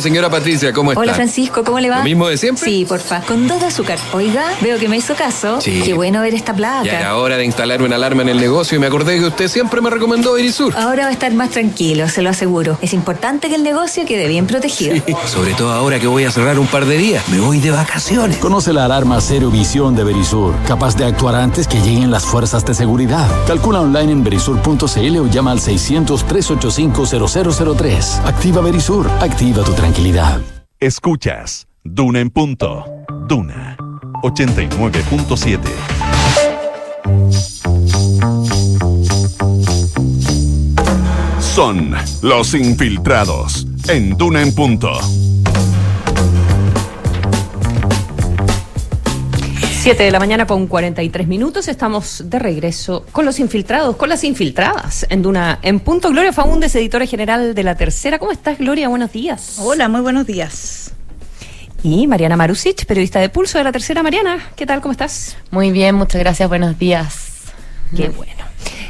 señora Patricia, ¿cómo está? Hola Francisco, ¿cómo le va? ¿Lo mismo de siempre? Sí, porfa. Con dos de azúcar. Oiga, veo que me hizo caso. Sí. Qué bueno ver esta placa. Ya era hora de instalar una alarma en el negocio y me acordé que usted siempre me recomendó Verisur. Ahora va a estar más tranquilo, se lo aseguro. Es importante que el negocio quede bien protegido. Sobre todo ahora que voy a cerrar un par de días. Me voy de vacaciones. Conoce la alarma Cero Visión de Verisur, capaz de actuar antes que lleguen las fuerzas de seguridad. Calcula online en verisur.cl o llama al 600-385-0003. Activa Verisur, activa tu tranquilidad. Escuchas Duna en punto. Duna 89.7. Son los infiltrados en Duna en punto. 7 de la mañana con 43 minutos. Estamos de regreso con los infiltrados, con las infiltradas en Duna en punto. Gloria Faúndez, editora general de La Tercera. ¿Cómo estás, Gloria? Buenos días. Hola, muy buenos días. Y Mariana Marusic, periodista de Pulso de La Tercera. Mariana, ¿qué tal? ¿Cómo estás? Muy bien, muchas gracias, buenos días. Qué bueno.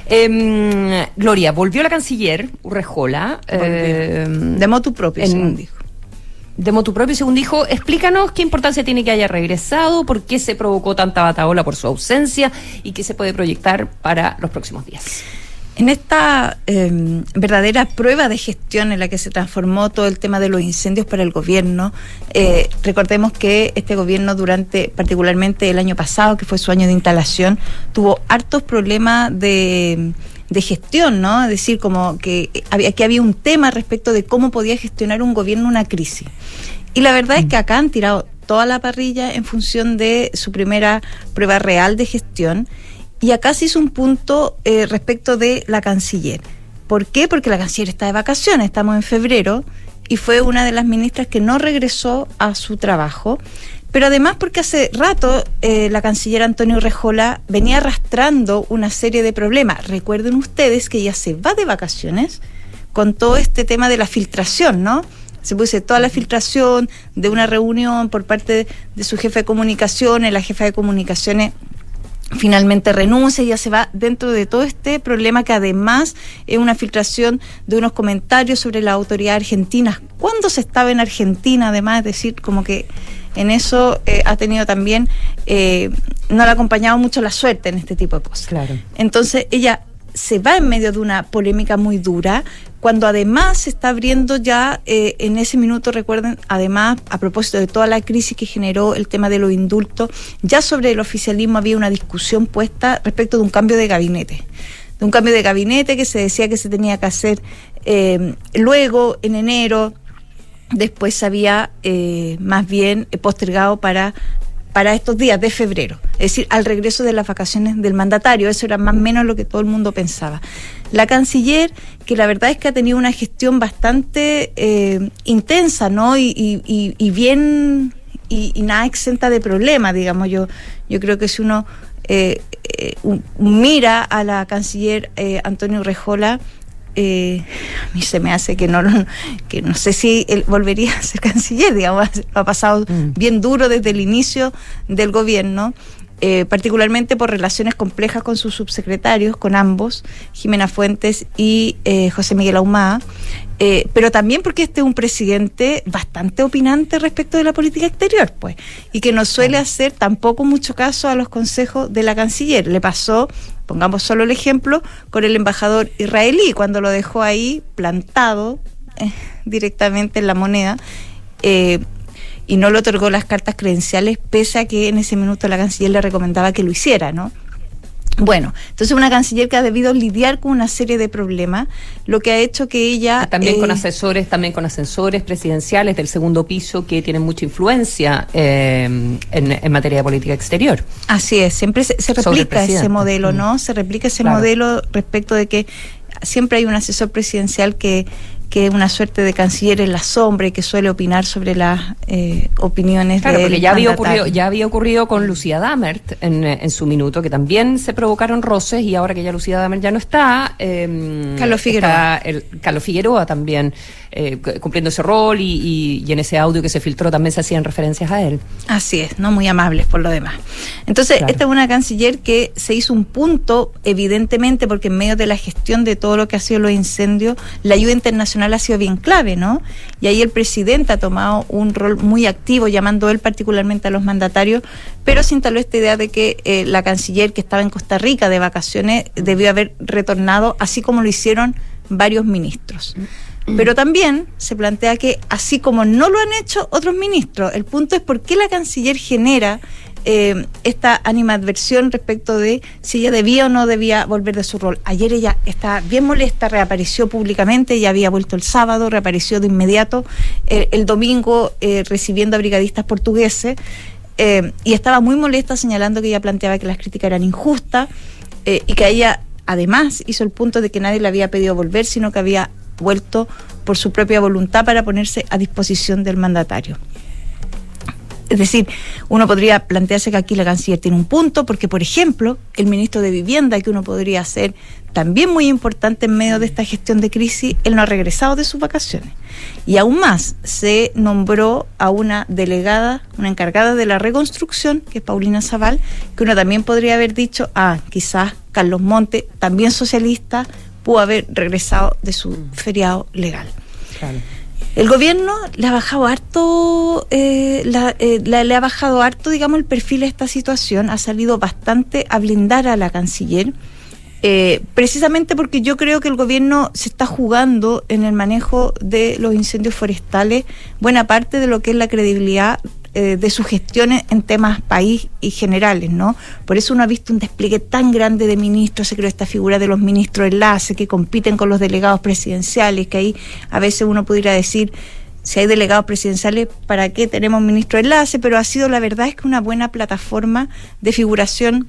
Em, Gloria, volvió la canciller Urrejola. de motu propio, en- según dijo. De motu propio, según dijo. Explícanos qué importancia tiene que haya regresado, por qué se provocó tanta bataola por su ausencia y qué se puede proyectar para los próximos días. En esta eh, verdadera prueba de gestión en la que se transformó todo el tema de los incendios para el gobierno, eh, recordemos que este gobierno durante, particularmente el año pasado, que fue su año de instalación, tuvo hartos problemas de, de gestión, ¿no? Es decir, como que había, que había un tema respecto de cómo podía gestionar un gobierno una crisis. Y la verdad es que acá han tirado toda la parrilla en función de su primera prueba real de gestión. Y acá se hizo un punto eh, respecto de la canciller. ¿Por qué? Porque la canciller está de vacaciones, estamos en febrero, y fue una de las ministras que no regresó a su trabajo. Pero además porque hace rato eh, la canciller Antonio Rejola venía arrastrando una serie de problemas. Recuerden ustedes que ella se va de vacaciones con todo este tema de la filtración, ¿no? Se puso toda la filtración de una reunión por parte de su jefe de comunicaciones, la jefa de comunicaciones finalmente renuncia y ya se va dentro de todo este problema que además es una filtración de unos comentarios sobre la autoridad argentina. ¿Cuándo se estaba en Argentina? Además, es decir, como que en eso eh, ha tenido también, eh, no le ha acompañado mucho la suerte en este tipo de cosas. Claro. Entonces ella se va en medio de una polémica muy dura, cuando además se está abriendo ya eh, en ese minuto, recuerden, además a propósito de toda la crisis que generó el tema de los indultos, ya sobre el oficialismo había una discusión puesta respecto de un cambio de gabinete. De un cambio de gabinete que se decía que se tenía que hacer eh, luego, en enero, después se había eh, más bien eh, postergado para para estos días de febrero, es decir, al regreso de las vacaciones del mandatario. Eso era más o menos lo que todo el mundo pensaba. La canciller, que la verdad es que ha tenido una gestión bastante eh, intensa, ¿no? Y, y- y- bien, y, y nada exenta de problemas, digamos. Yo, yo creo que si uno un- mira a la canciller Antonio Rejola, eh, a mí se me hace que no que no sé si él volvería a ser canciller, digamos, ha pasado bien duro desde el inicio del gobierno. eh, particularmente por relaciones complejas con sus subsecretarios, con ambos, Jimena Fuentes y eh, José Miguel Ahumada, eh, pero también porque este es un presidente bastante opinante respecto de la política exterior, pues, y que no suele hacer tampoco mucho caso a los consejos de la canciller. Le pasó, pongamos solo el ejemplo, con el embajador israelí, cuando lo dejó ahí plantado eh, directamente en la moneda. Eh, y no le otorgó las cartas credenciales, pese a que en ese minuto la canciller le recomendaba que lo hiciera, ¿no? Bueno, entonces una canciller que ha debido lidiar con una serie de problemas, lo que ha hecho que ella... También con eh, asesores, también con ascensores presidenciales del segundo piso que tienen mucha influencia eh, en, en materia de política exterior. Así es, siempre se, replica ese modelo, Mm. ¿no? Se replica ese Claro. modelo respecto de que siempre hay un asesor presidencial que que es una suerte de canciller en la sombra y que suele opinar sobre las eh, opiniones Claro, del porque ya había ocurrido, ya había ocurrido con Lucía Damert en, eh, en su minuto, que también se provocaron roces y ahora que ya Lucía Damert ya no está, eh, Carlos Figueroa. está el, Carlos Figueroa también eh, cu- cumpliendo ese rol y, y- y en ese audio que se filtró también se hacían referencias a él. Así es, no muy amables por lo demás. Entonces, Claro. esta es una canciller que se hizo un punto, evidentemente, porque en medio de la gestión de todo lo que ha sido los incendios, la ayuda internacional ha sido bien clave, ¿no? Y ahí el presidente ha tomado un rol muy activo, llamando él particularmente a los mandatarios, pero se instaló esta idea de que eh, la canciller que estaba en Costa Rica de vacaciones debió haber retornado, así como lo hicieron varios ministros. Pero también se plantea que, así como no lo han hecho otros ministros, el punto es por qué la canciller genera eh, esta animadversión respecto de si ella debía o no debía volver de su rol. Ayer ella está bien molesta, reapareció públicamente, ya había vuelto el sábado, reapareció de inmediato eh, el domingo eh, recibiendo a brigadistas portugueses y estaba muy molesta señalando que ella planteaba que las críticas eran injustas y que ella además hizo el punto de que nadie le había pedido volver, sino que había vuelto por su propia voluntad para ponerse a disposición del mandatario. Es decir, uno podría plantearse que aquí la canciller tiene un punto, porque, por ejemplo, el ministro de Vivienda, que uno podría ser también muy importante en medio de esta gestión de crisis, él no ha regresado de sus vacaciones. Y aún más, se nombró a una delegada, una encargada de la reconstrucción, que es Paulina Zaval, que uno también podría haber dicho, ah, quizás Carlos Monte, también socialista, pudo haber regresado de su feriado legal. El gobierno le ha bajado harto, eh, eh, la- le ha bajado harto, digamos, el perfil a esta situación, ha salido bastante a blindar a la canciller, eh, precisamente porque yo creo que el gobierno se está jugando en el manejo de los incendios forestales buena parte de lo que es la credibilidad eh, de sus gestiones en temas país y generales, ¿no? Por eso uno ha visto un despliegue tan grande de ministros, se creó esta figura de los ministros enlace que compiten con los delegados presidenciales, que ahí a veces uno pudiera decir, si hay delegados presidenciales, ¿para qué tenemos ministro enlace? Pero ha sido, la verdad es que una buena plataforma de figuración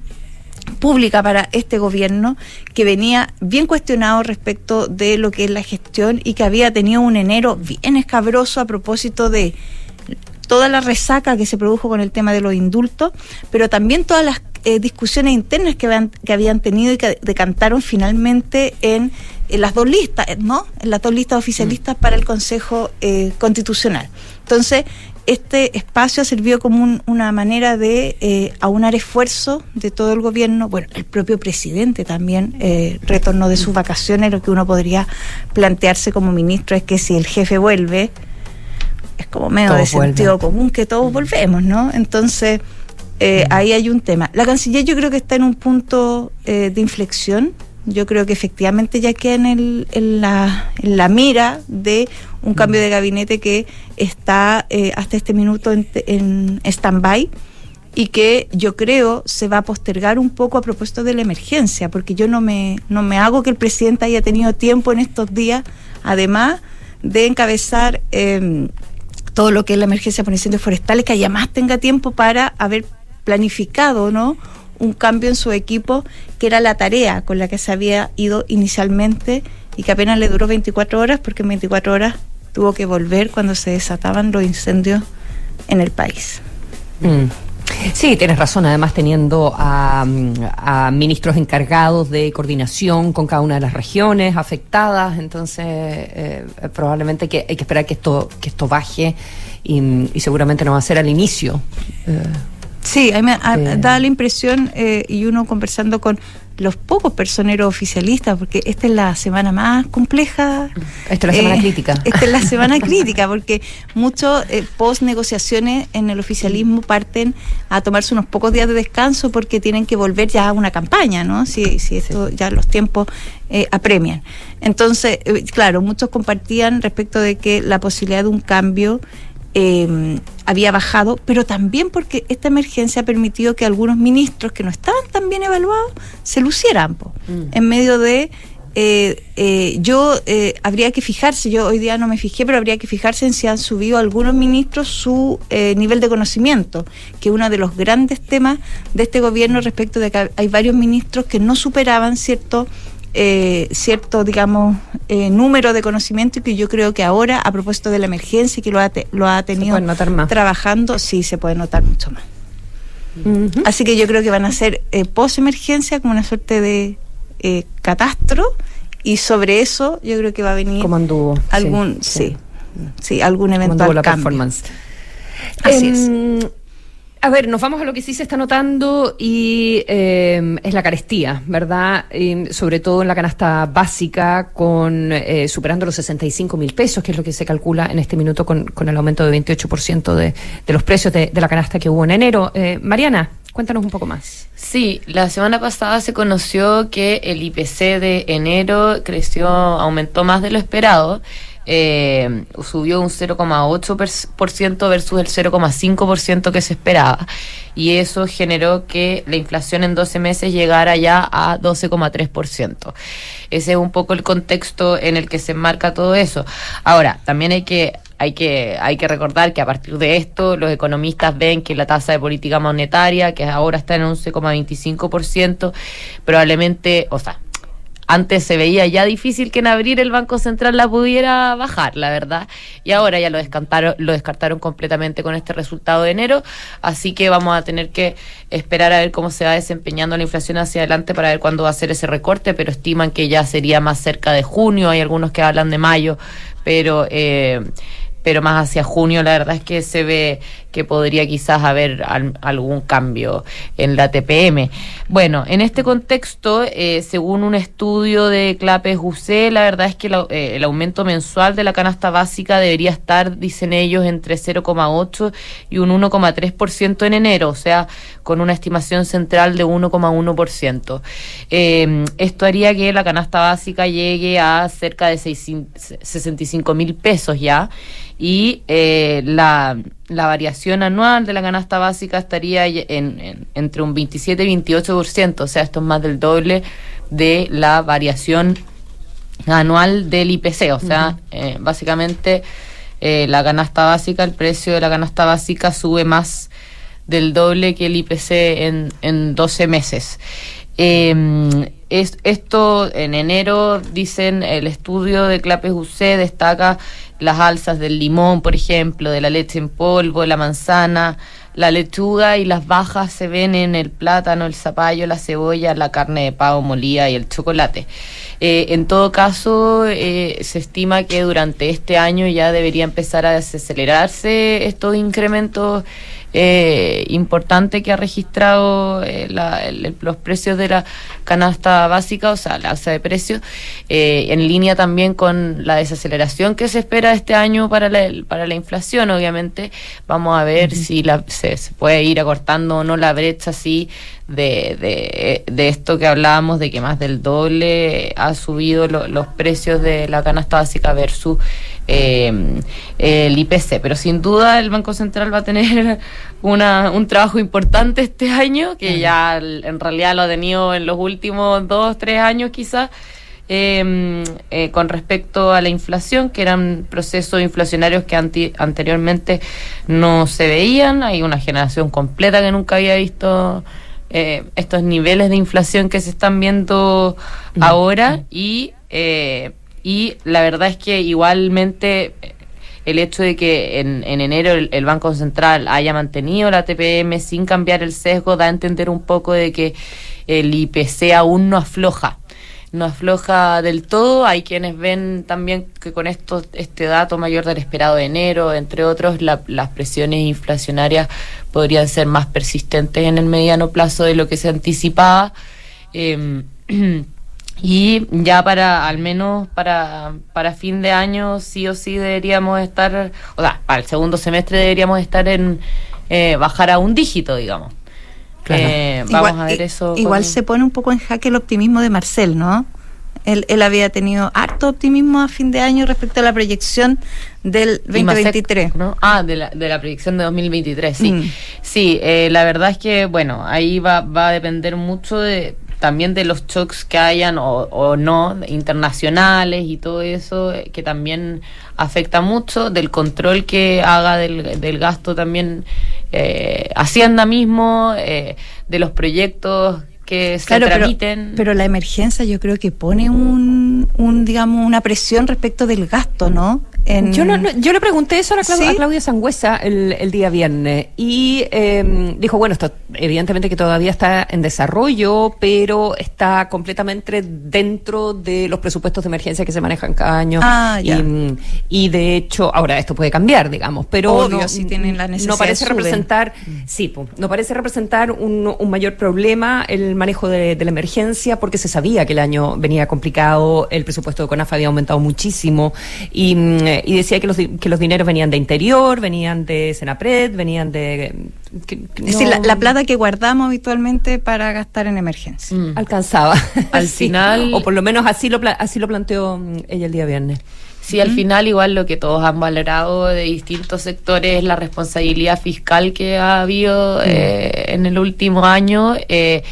pública para este gobierno que venía bien cuestionado respecto de lo que es la gestión y que había tenido un enero bien escabroso a propósito de toda la resaca que se produjo con el tema de los indultos, pero también todas las eh, discusiones internas que habían, que habían tenido y que decantaron finalmente en, en las dos listas, eh, ¿no? En las dos listas oficialistas para el Consejo eh, Constitucional. Entonces, este espacio ha servido como un- una manera de eh, aunar esfuerzos de todo el gobierno. Bueno, el propio presidente también eh, retornó de sus vacaciones. Lo que uno podría plantearse como ministro es que si el jefe vuelve, es como medio Todos de sentido vuelven. común que todos volvemos, ¿no? Entonces, eh, ahí hay un tema. La canciller yo creo que está en un punto eh, de inflexión. Yo creo que efectivamente ya queda en, el, en, la, en la mira de un cambio de gabinete que está eh, hasta este minuto en, en stand-by y que yo creo se va a postergar un poco a propósito de la emergencia, porque yo no me, no me hago que el presidente haya tenido tiempo en estos días, además de encabezar eh, todo lo que es la emergencia por incendios forestales, que además tenga tiempo para haber planificado, ¿no? un cambio en su equipo, que era la tarea con la que se había ido inicialmente y que apenas le duró 24 horas, porque en 24 horas tuvo que volver cuando se desataban los incendios en el país. Mm. Sí, tienes razón, además teniendo a, a ministros encargados de coordinación con cada una de las regiones afectadas, entonces eh, probablemente que hay que esperar que esto, que esto baje y, y seguramente no va a ser al inicio. Eh, Sí, a mí me Eh. da la impresión, eh, y uno conversando con los pocos personeros oficialistas, porque esta es la semana más compleja. Esta es la semana crítica. Esta es la semana crítica, porque muchos eh, post negociaciones en el oficialismo parten a tomarse unos pocos días de descanso porque tienen que volver ya a una campaña, ¿no? Si, si esto ya los tiempos eh, apremian. Entonces, eh, claro, muchos compartían respecto de que la posibilidad de un cambio eh, había bajado, pero también porque esta emergencia ha permitido que algunos ministros que no estaban tan bien evaluados se lucieran po, en medio de eh, eh, yo eh, habría que fijarse, yo hoy día no me fijé, pero habría que fijarse en si han subido algunos ministros su eh, nivel de conocimiento, que uno de los grandes temas de este gobierno respecto de que hay varios ministros que no superaban cierto eh, cierto, digamos, eh, número de conocimiento y que yo creo que ahora, a propósito de la emergencia y que lo ha, te- lo ha tenido puede notar más. trabajando, sí se puede notar mucho más. Así que yo creo que van a ser eh, post-emergencia como una suerte de eh, catastro y sobre eso yo creo que va a venir Como anduvo. sí, algún, sí, sí, algún Como anduvo eventual la cambio. performance. Así es. Em, A ver, nos vamos a lo que sí se está notando y eh, es la carestía, ¿verdad? Eh, sobre todo en la canasta básica, con eh, superando los 65 mil pesos, que es lo que se calcula en este minuto con, el aumento de 28% de, de los precios de, de la canasta que hubo en enero. Eh, Mariana, cuéntanos un poco más. Sí, la semana pasada se conoció que el IPC de enero creció, aumentó más de lo esperado. Eh, subió un 0,8% versus el 0,5% que se esperaba. Y eso generó que la inflación en 12 meses llegara ya a 12,3%. Ese es un poco el contexto en el que se enmarca todo eso. Ahora, también hay que hay que, hay que recordar que a partir de esto los economistas ven que la tasa de política monetaria, que ahora está en 11,25%, probablemente, o sea, antes se veía ya difícil que en abril el Banco Central la pudiera bajar, la verdad, y ahora ya lo descartaron, lo descartaron completamente con este resultado de enero, así que vamos a tener que esperar a ver cómo se va desempeñando la inflación hacia adelante para ver cuándo va a ser ese recorte, pero estiman que ya sería más cerca de junio, hay algunos que hablan de mayo, pero eh, pero más hacia junio. La verdad es que se ve que podría quizás haber al- algún cambio en la TPM. Bueno, en este contexto, eh, según un estudio de Clapes UC, la verdad es que la- eh, el aumento mensual de la canasta básica debería estar, dicen ellos, entre 0,8 y un 1,3% en enero, o sea, con una estimación central de 1,1%. Eh, esto haría que la canasta básica llegue a cerca de 65 mil pesos ya y eh, la, la variación anual de la canasta básica estaría en, en- entre un 27 y 28%, o sea, esto es más del doble de la variación anual del IPC, o sea, eh, básicamente eh, la canasta básica, el precio de la canasta básica sube más del doble que el IPC en, en 12 meses. Eh, es- esto en enero, dicen, el estudio de Clapes UC destaca las alzas del limón, por ejemplo, de la leche en polvo, la manzana, la lechuga y las bajas se ven en el plátano, el zapallo, la cebolla, la carne de pavo molida y el chocolate. Eh, en todo caso, eh, se estima que durante este año ya debería empezar a desacelerarse estos incrementos eh, importantes que ha registrado eh, la- el- los precios de la canasta básica, o sea, la alza de precios, eh, en línea también con la desaceleración que se espera este año para la, para la inflación, obviamente. Vamos a ver si la, se, se puede ir acortando o no la brecha así de, de, de esto que hablábamos, de que más del doble ha subido lo- los precios de la canasta básica versus eh, el IPC. Pero sin duda el Banco Central va a tener una, un trabajo importante este año, que ya en realidad lo ha tenido en los últimos dos, tres años quizás. eh, eh, con respecto a la inflación, que eran procesos inflacionarios que anti- anteriormente no se veían. Hay una generación completa que nunca había visto eh, estos niveles de inflación que se están viendo ahora y, eh, y la verdad es que igualmente el hecho de que en, en enero el, Banco Central haya mantenido la TPM sin cambiar el sesgo da a entender un poco de que el IPC aún no afloja. no afloja del todo. Hay quienes ven también que con esto, este dato mayor del esperado de enero, entre otros, la- las presiones inflacionarias podrían ser más persistentes en el mediano plazo de lo que se anticipaba. Eh, y ya para, al menos para, para fin de año, sí o sí deberíamos estar, o sea, para el segundo semestre deberíamos estar en eh, bajar a un dígito, digamos. Eh, vamos a ver eso. Igual con- se pone un poco en jaque el optimismo de Marcel, ¿no? Él, él había tenido harto optimismo a fin de año respecto a la proyección del Y Masek, 2023. ¿no? Ah, de la, de la proyección de 2023, sí. Mm. Sí, eh, la verdad es que, bueno, ahí va, va a depender mucho de también de los shocks que hayan o, o no, internacionales y todo eso, eh, que también afecta mucho, del control que haga del, del gasto también eh, Hacienda mismo, eh, de los proyectos que se Claro, pero, tramiten. pero la emergencia yo creo que pone un, un, digamos, una presión respecto del gasto, ¿no? En- Yo, no- no- yo le pregunté eso a, la Clau- ¿Sí? a Claudia Sangüesa el, el día viernes y eh, dijo, bueno, esto evidentemente que todavía está en desarrollo, pero está completamente dentro de los presupuestos de emergencia que se manejan cada año. Ah, ya. y, mm, y de hecho, ahora esto puede cambiar, digamos, pero Obvio, no, si tienen la no necesidad, parece suben. representar, sí, pu, no parece representar un, un mayor problema el manejo de, de la emergencia porque se sabía que el año venía complicado, el presupuesto de CONAF había aumentado muchísimo y, mm, y decía que los, di- que los dineros venían de interior, venían de Senapred, venían de... que- que Es decir, la, la plata que guardamos habitualmente para gastar en emergencia. Mm. alcanzaba. Al Sí, final- O por lo menos así lo, pla- así lo planteó mm, ella el día viernes. Sí, al final igual lo que todos han valorado de distintos sectores es la responsabilidad fiscal que ha habido eh, en el último año eh,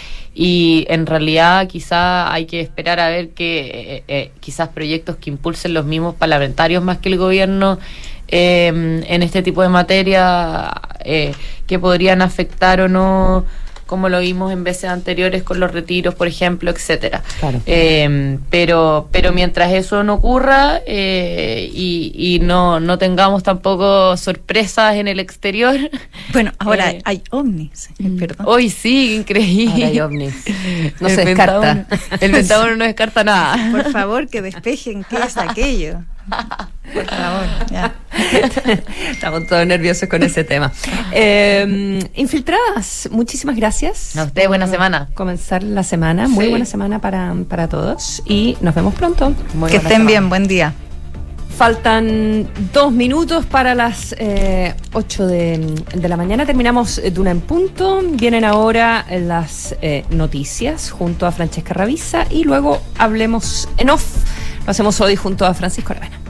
y en realidad quizá hay que esperar a ver que eh, eh, quizás proyectos que impulsen los mismos parlamentarios más que el gobierno eh, en este tipo de materia eh, que podrían afectar o no como lo vimos en veces anteriores con los retiros, por ejemplo, etcétera. Claro. Eh, pero, pero mientras eso no ocurra eh, y, y no, no tengamos tampoco sorpresas en el exterior. Bueno, ahora Eh, hay ovnis, eh, perdón. Hoy sí, increíble. Ahora hay ovnis. No El se descarta. Pentágono- el Pentágono no descarta nada. Por favor, que despejen qué es aquello. Por favor, ya. Estamos todos nerviosos con ese tema. Eh, infiltradas, muchísimas gracias. A usted, buena semana. Comenzar la semana. Muy buena semana para, para todos. Y nos vemos pronto. Muy que estén semana. bien, buen día. Faltan dos minutos para las eh, 8 de, de la mañana. Terminamos eh, de una en punto. Vienen ahora las eh, noticias junto a Francesca Ravisa y luego hablemos en off. Lo hacemos hoy junto a Francisco Aravena.